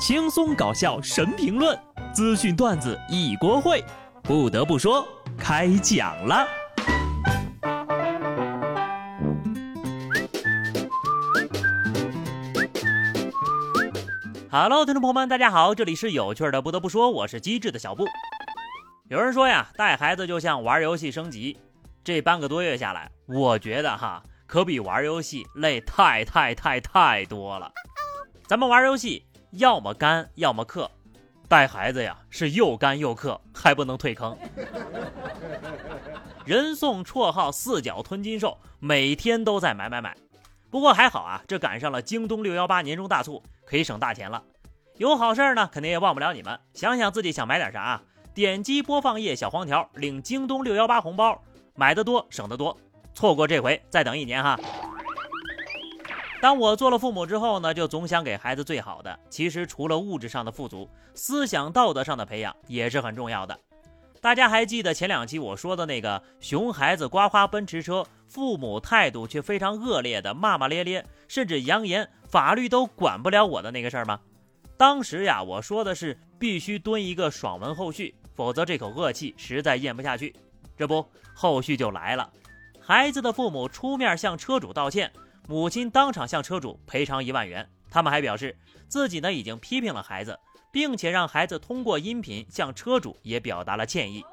轻松搞笑神评论，资讯段子一锅烩。不得不说，开讲了。Hello，听众朋友们，大家好，这里是有趣的。不得不说，我是机智的小布。有人说呀，带孩子就像玩游戏升级。这半个多月下来，我觉得哈。可比玩游戏累太太太太多了。咱们玩游戏要么干要么氪，带孩子呀是又干又氪，还不能退坑。人送绰号四脚吞金兽，每天都在买买买。不过还好啊，这赶上了京东六幺八年终大促，可以省大钱了。有好事呢，肯定也忘不了你们。想想自己想买点啥啊？点击播放页小黄条，领京东六幺八红包，买的多省得多。错过这回，再等一年哈。当我做了父母之后呢，就总想给孩子最好的。其实除了物质上的富足，思想道德上的培养也是很重要的。大家还记得前两期我说的那个熊孩子刮花奔驰车，父母态度却非常恶劣的骂骂咧咧，甚至扬言法律都管不了我的那个事儿吗？当时呀，我说的是必须蹲一个爽文后续，否则这口恶气实在咽不下去。这不，后续就来了。孩子的父母出面向车主道歉，母亲当场向车主赔偿一万元。他们还表示自己呢已经批评了孩子，并且让孩子通过音频向车主也表达了歉意。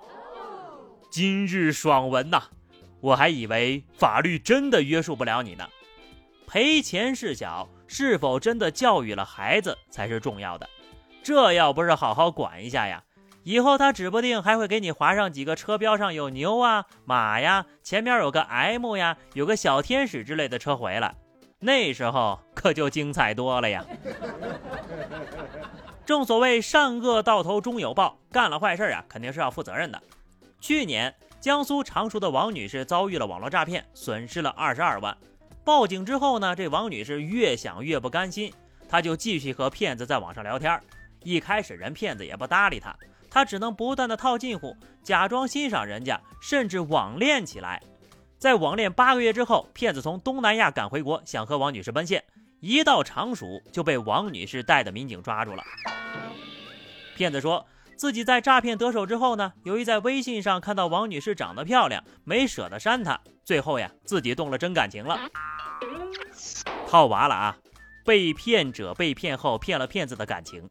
今日爽文呐，我还以为法律真的约束不了你呢。赔钱事小，是否真的教育了孩子才是重要的。这要不是好好管一下呀。以后他指不定还会给你划上几个车标上有牛啊、马呀，前面有个 M 呀，有个小天使之类的车回来，那时候可就精彩多了呀。正所谓善恶到头终有报，干了坏事啊，肯定是要负责任的。去年江苏常熟的王女士遭遇了网络诈骗，损失了二十二万。报警之后呢，这王女士越想越不甘心，她就继续和骗子在网上聊天。一开始人骗子也不搭理她。他只能不断的套近乎，假装欣赏人家，甚至网恋起来。在网恋八个月之后，骗子从东南亚赶回国，想和王女士奔现。一到常熟，就被王女士带的民警抓住了。骗子说自己在诈骗得手之后呢，由于在微信上看到王女士长得漂亮，没舍得删她，最后呀，自己动了真感情了。套娃了啊！被骗者被骗后骗了骗子的感情。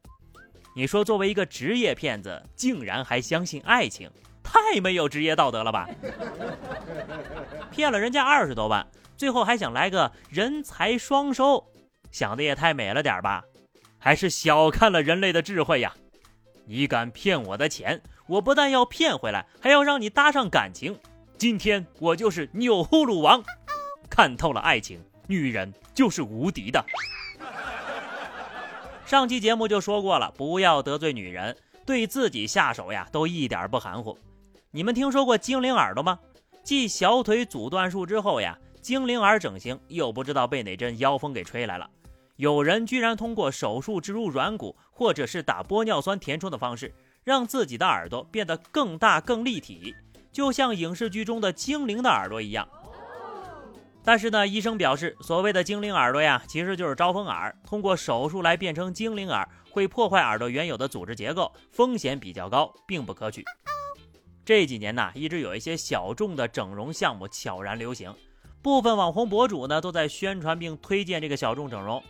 你说，作为一个职业骗子，竟然还相信爱情，太没有职业道德了吧？骗了人家二十多万，最后还想来个人财双收，想的也太美了点吧？还是小看了人类的智慧呀！你敢骗我的钱，我不但要骗回来，还要让你搭上感情。今天我就是钮祜禄王，看透了爱情，女人就是无敌的。上期节目就说过了，不要得罪女人，对自己下手呀都一点不含糊。你们听说过精灵耳朵吗？继小腿阻断术之后呀，精灵耳整形又不知道被哪阵妖风给吹来了。有人居然通过手术植入软骨，或者是打玻尿酸填充的方式，让自己的耳朵变得更大更立体，就像影视剧中的精灵的耳朵一样。但是呢，医生表示，所谓的精灵耳朵呀，其实就是招风耳。通过手术来变成精灵耳，会破坏耳朵原有的组织结构，风险比较高，并不可取。这几年呢，一直有一些小众的整容项目悄然流行，部分网红博主呢都在宣传并推荐这个小众整容。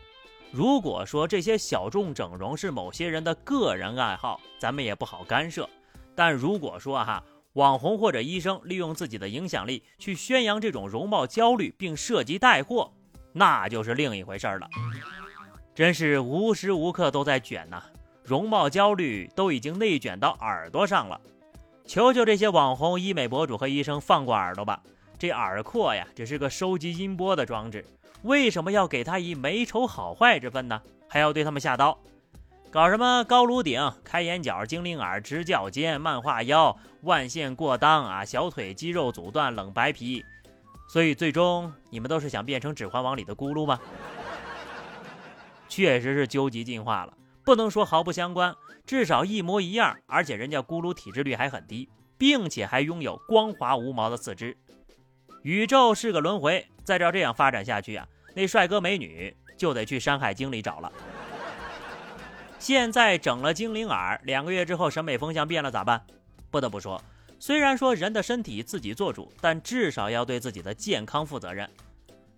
如果说这些小众整容是某些人的个人爱好，咱们也不好干涉。但如果说哈，网红或者医生利用自己的影响力去宣扬这种容貌焦虑，并涉及带货，那就是另一回事儿了。真是无时无刻都在卷呐！容貌焦虑都已经内卷到耳朵上了。求求这些网红、医美博主和医生放过耳朵吧！这耳廓呀，只是个收集音波的装置，为什么要给他以美丑好坏之分呢？还要对他们下刀？搞什么高颅顶、开眼角、精灵耳、直角肩、漫画腰、万线过裆啊，小腿肌肉阻断、冷白皮，所以最终你们都是想变成《指环王》里的咕噜吗？确实是究极进化了，不能说毫不相关，至少一模一样。而且人家咕噜体脂率还很低，并且还拥有光滑无毛的四肢。宇宙是个轮回，再照这样发展下去啊，那帅哥美女就得去《山海经》里找了。现在整了精灵耳，两个月之后审美风向变了咋办？不得不说，虽然说人的身体自己做主，但至少要对自己的健康负责任。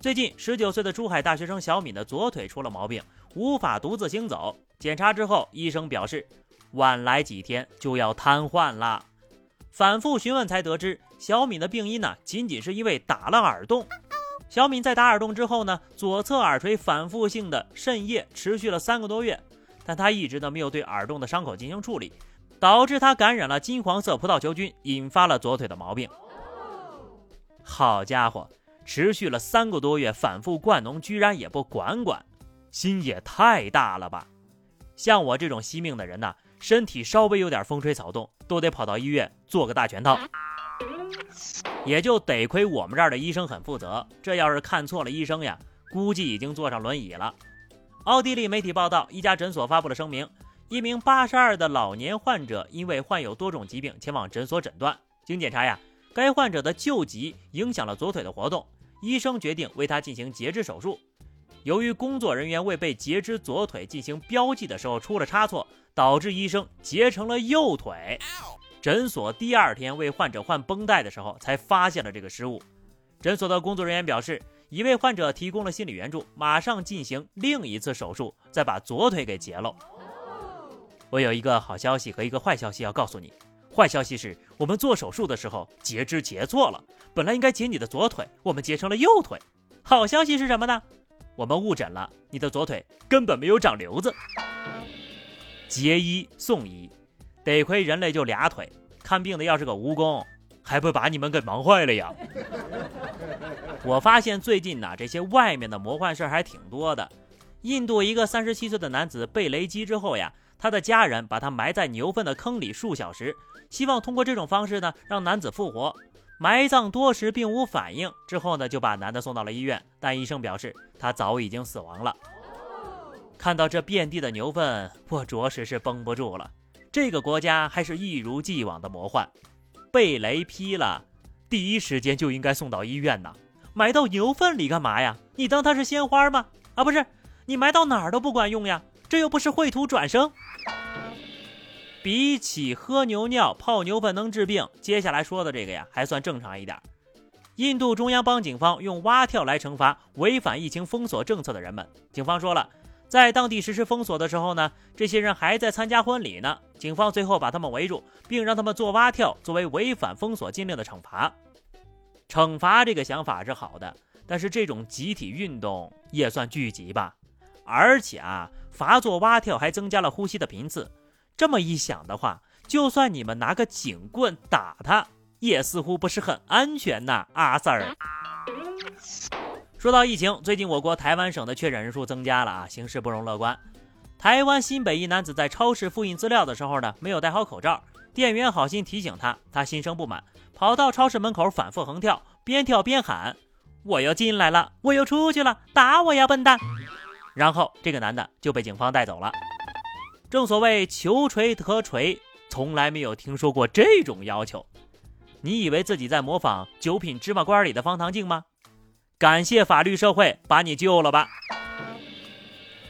最近，十九岁的珠海大学生小敏的左腿出了毛病，无法独自行走。检查之后，医生表示，晚来几天就要瘫痪了。反复询问才得知，小敏的病因呢，仅仅是因为打了耳洞。小敏在打耳洞之后呢，左侧耳垂反复性的渗液持续了三个多月。但他一直都没有对耳洞的伤口进行处理，导致他感染了金黄色葡萄球菌，引发了左腿的毛病。好家伙，持续了三个多月，反复灌脓，居然也不管管，心也太大了吧！像我这种惜命的人呐，身体稍微有点风吹草动，都得跑到医院做个大全套。也就得亏我们这儿的医生很负责，这要是看错了医生呀，估计已经坐上轮椅了。奥地利媒体报道，一家诊所发布了声明：一名八十二的老年患者因为患有多种疾病前往诊所诊断，经检查呀，该患者的旧疾影响了左腿的活动，医生决定为他进行截肢手术。由于工作人员为被截肢左腿进行标记的时候出了差错，导致医生截成了右腿。诊所第二天为患者换绷带的时候，才发现了这个失误。诊所的工作人员表示。一位患者提供了心理援助，马上进行另一次手术，再把左腿给截了。我有一个好消息和一个坏消息要告诉你。坏消息是我们做手术的时候截肢截错了，本来应该截你的左腿，我们截成了右腿。好消息是什么呢？我们误诊了，你的左腿根本没有长瘤子。截一送一，得亏人类就俩腿，看病的要是个蜈蚣。还不把你们给忙坏了呀！我发现最近呢，这些外面的魔幻事儿还挺多的。印度一个三十七岁的男子被雷击之后呀，他的家人把他埋在牛粪的坑里数小时，希望通过这种方式呢让男子复活。埋葬多时并无反应，之后呢就把男的送到了医院，但医生表示他早已经死亡了。看到这遍地的牛粪，我着实是绷不住了。这个国家还是一如既往的魔幻。被雷劈了，第一时间就应该送到医院呐！埋到牛粪里干嘛呀？你当它是鲜花吗？啊，不是，你埋到哪儿都不管用呀！这又不是秽土转生。比起喝牛尿、泡牛粪能治病，接下来说的这个呀，还算正常一点。印度中央邦警方用蛙跳来惩罚违反疫情封锁政策的人们。警方说了。在当地实施封锁的时候呢，这些人还在参加婚礼呢。警方最后把他们围住，并让他们做蛙跳，作为违反封锁禁令的惩罚。惩罚这个想法是好的，但是这种集体运动也算聚集吧。而且啊，罚做蛙跳还增加了呼吸的频次。这么一想的话，就算你们拿个警棍打他，也似乎不是很安全呐，阿 Sir。说到疫情，最近我国台湾省的确诊人数增加了啊，形势不容乐观。台湾新北一男子在超市复印资料的时候呢，没有戴好口罩，店员好心提醒他，他心生不满，跑到超市门口反复横跳，边跳边喊：“我又进来了，我又出去了，打我呀，笨蛋！”然后这个男的就被警方带走了。正所谓求锤得锤，从来没有听说过这种要求。你以为自己在模仿《九品芝麻官》里的方唐镜吗？感谢法律社会把你救了吧。